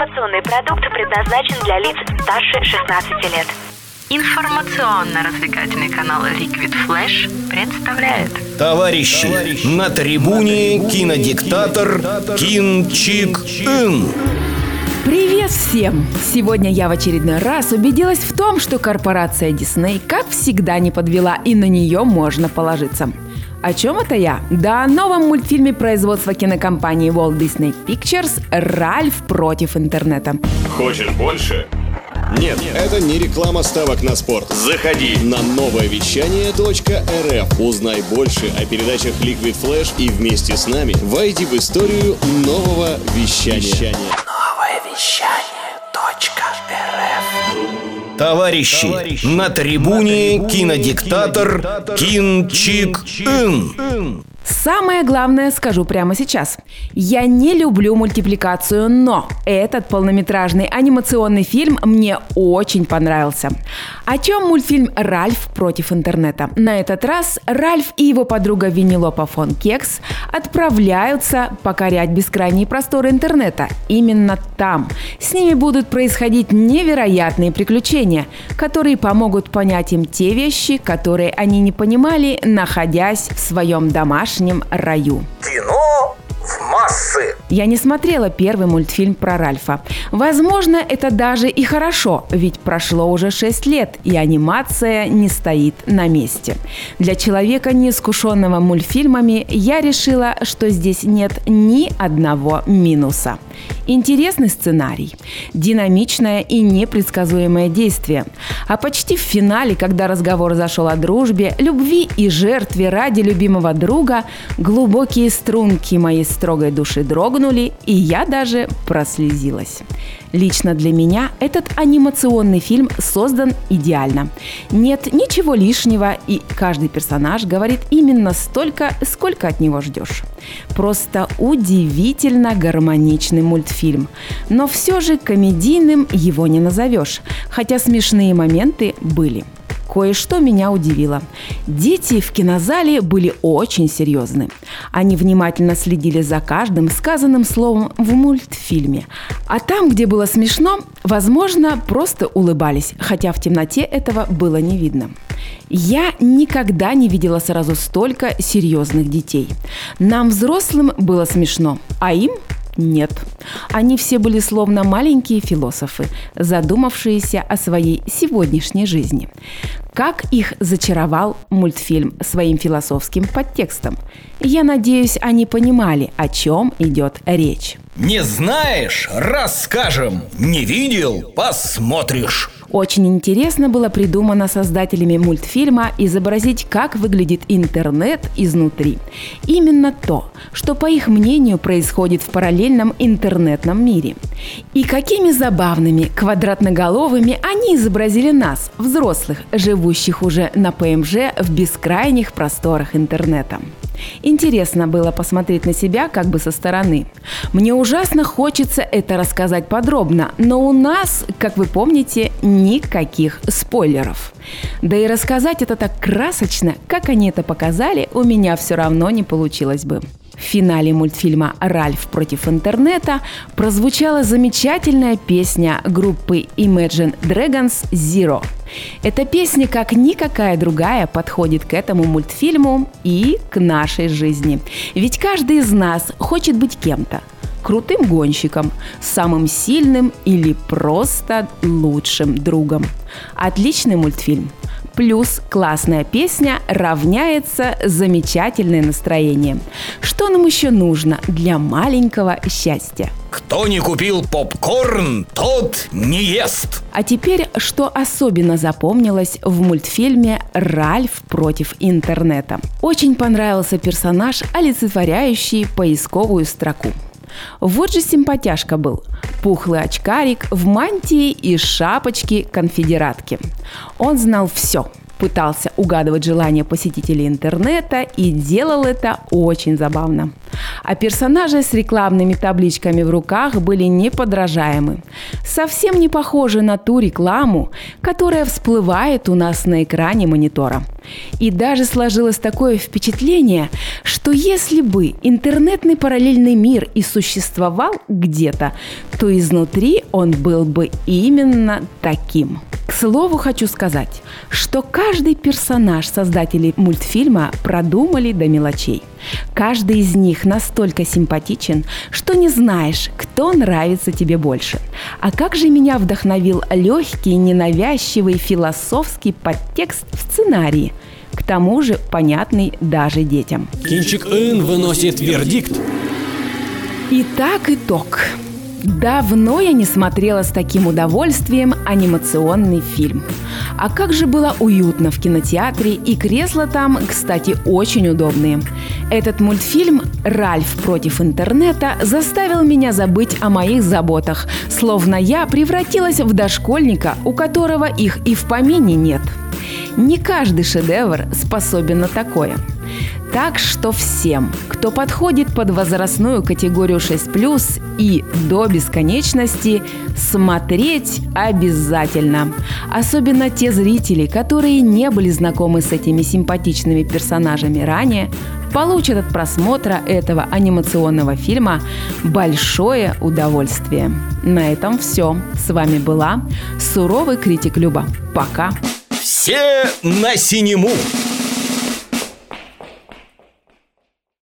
Информационный продукт предназначен для лиц старше 16 лет. Информационно-развлекательный канал Liquid Flash представляет Товарищи, Товарищи на трибуне кинодиктатор Кин Чик Ин. Привет всем! Сегодня я в очередной раз убедилась в том, что корпорация Disney, как всегда, не подвела и на нее можно положиться. О чем это я? Да о новом мультфильме производства кинокомпании Walt Disney Pictures «Ральф против интернета». Хочешь больше? Нет, это не реклама ставок на спорт. Заходи на новое вещание .рф. Узнай больше о передачах Liquid Flash и вместе с нами войди в историю нового вещания. Новое вещание .рф. Товарищи, Товарищи на трибуне кинодиктатор Кин Чик Ин. Самое главное скажу прямо сейчас. Я не люблю мультипликацию, но этот полнометражный анимационный фильм мне очень понравился. О чем мультфильм «Ральф против интернета»? На этот раз Ральф и его подруга Винилопа фон Кекс отправляются покорять бескрайние просторы интернета. Именно там с ними будут происходить невероятные приключения, которые помогут понять им те вещи, которые они не понимали, находясь в своем домашнем домашнем раю. Кино массы. Я не смотрела первый мультфильм про Ральфа. Возможно, это даже и хорошо, ведь прошло уже 6 лет, и анимация не стоит на месте. Для человека, не искушенного мультфильмами, я решила, что здесь нет ни одного минуса. Интересный сценарий, динамичное и непредсказуемое действие. А почти в финале, когда разговор зашел о дружбе, любви и жертве ради любимого друга, глубокие струнки моей строгой души дрогнули, и я даже прослезилась. Лично для меня этот анимационный фильм создан идеально. Нет ничего лишнего, и каждый персонаж говорит именно столько, сколько от него ждешь. Просто удивительно гармоничный мультфильм. Но все же комедийным его не назовешь, хотя смешные моменты были кое-что меня удивило. Дети в кинозале были очень серьезны. Они внимательно следили за каждым сказанным словом в мультфильме. А там, где было смешно, возможно, просто улыбались, хотя в темноте этого было не видно. Я никогда не видела сразу столько серьезных детей. Нам, взрослым, было смешно, а им нет. Они все были словно маленькие философы, задумавшиеся о своей сегодняшней жизни. Как их зачаровал мультфильм своим философским подтекстом. Я надеюсь, они понимали, о чем идет речь. Не знаешь? Расскажем. Не видел? Посмотришь. Очень интересно было придумано создателями мультфильма изобразить, как выглядит интернет изнутри. Именно то, что, по их мнению, происходит в параллельном интернетном мире. И какими забавными, квадратноголовыми они изобразили нас, взрослых, живущих уже на ПМЖ в бескрайних просторах интернета. Интересно было посмотреть на себя как бы со стороны. Мне ужасно хочется это рассказать подробно, но у нас, как вы помните, никаких спойлеров. Да и рассказать это так красочно, как они это показали, у меня все равно не получилось бы. В финале мультфильма «Ральф против интернета» прозвучала замечательная песня группы Imagine Dragons «Zero». Эта песня, как никакая другая, подходит к этому мультфильму и к нашей жизни. Ведь каждый из нас хочет быть кем-то крутым гонщиком, самым сильным или просто лучшим другом. Отличный мультфильм плюс классная песня равняется замечательное настроение. Что нам еще нужно для маленького счастья? Кто не купил попкорн, тот не ест. А теперь, что особенно запомнилось в мультфильме «Ральф против интернета». Очень понравился персонаж, олицетворяющий поисковую строку. Вот же симпатяшка был. Пухлый очкарик в мантии и шапочке конфедератки. Он знал все. Пытался угадывать желания посетителей интернета и делал это очень забавно. А персонажи с рекламными табличками в руках были неподражаемы. Совсем не похожи на ту рекламу, которая всплывает у нас на экране монитора. И даже сложилось такое впечатление, что если бы интернетный параллельный мир и существовал где-то, то изнутри он был бы именно таким. К слову хочу сказать, что каждый персонаж создателей мультфильма продумали до мелочей. Каждый из них настолько симпатичен, что не знаешь, кто нравится тебе больше. А как же меня вдохновил легкий, ненавязчивый философский подтекст в сценарии, к тому же понятный даже детям. Кинчик Ин выносит вердикт. Итак, итог. Давно я не смотрела с таким удовольствием анимационный фильм. А как же было уютно в кинотеатре, и кресла там, кстати, очень удобные. Этот мультфильм «Ральф против интернета» заставил меня забыть о моих заботах, словно я превратилась в дошкольника, у которого их и в помине нет. Не каждый шедевр способен на такое. Так что всем, кто подходит под возрастную категорию 6+, и до бесконечности, смотреть обязательно. Особенно те зрители, которые не были знакомы с этими симпатичными персонажами ранее, получат от просмотра этого анимационного фильма большое удовольствие. На этом все. С вами была суровый критик Люба. Пока. Все на синему!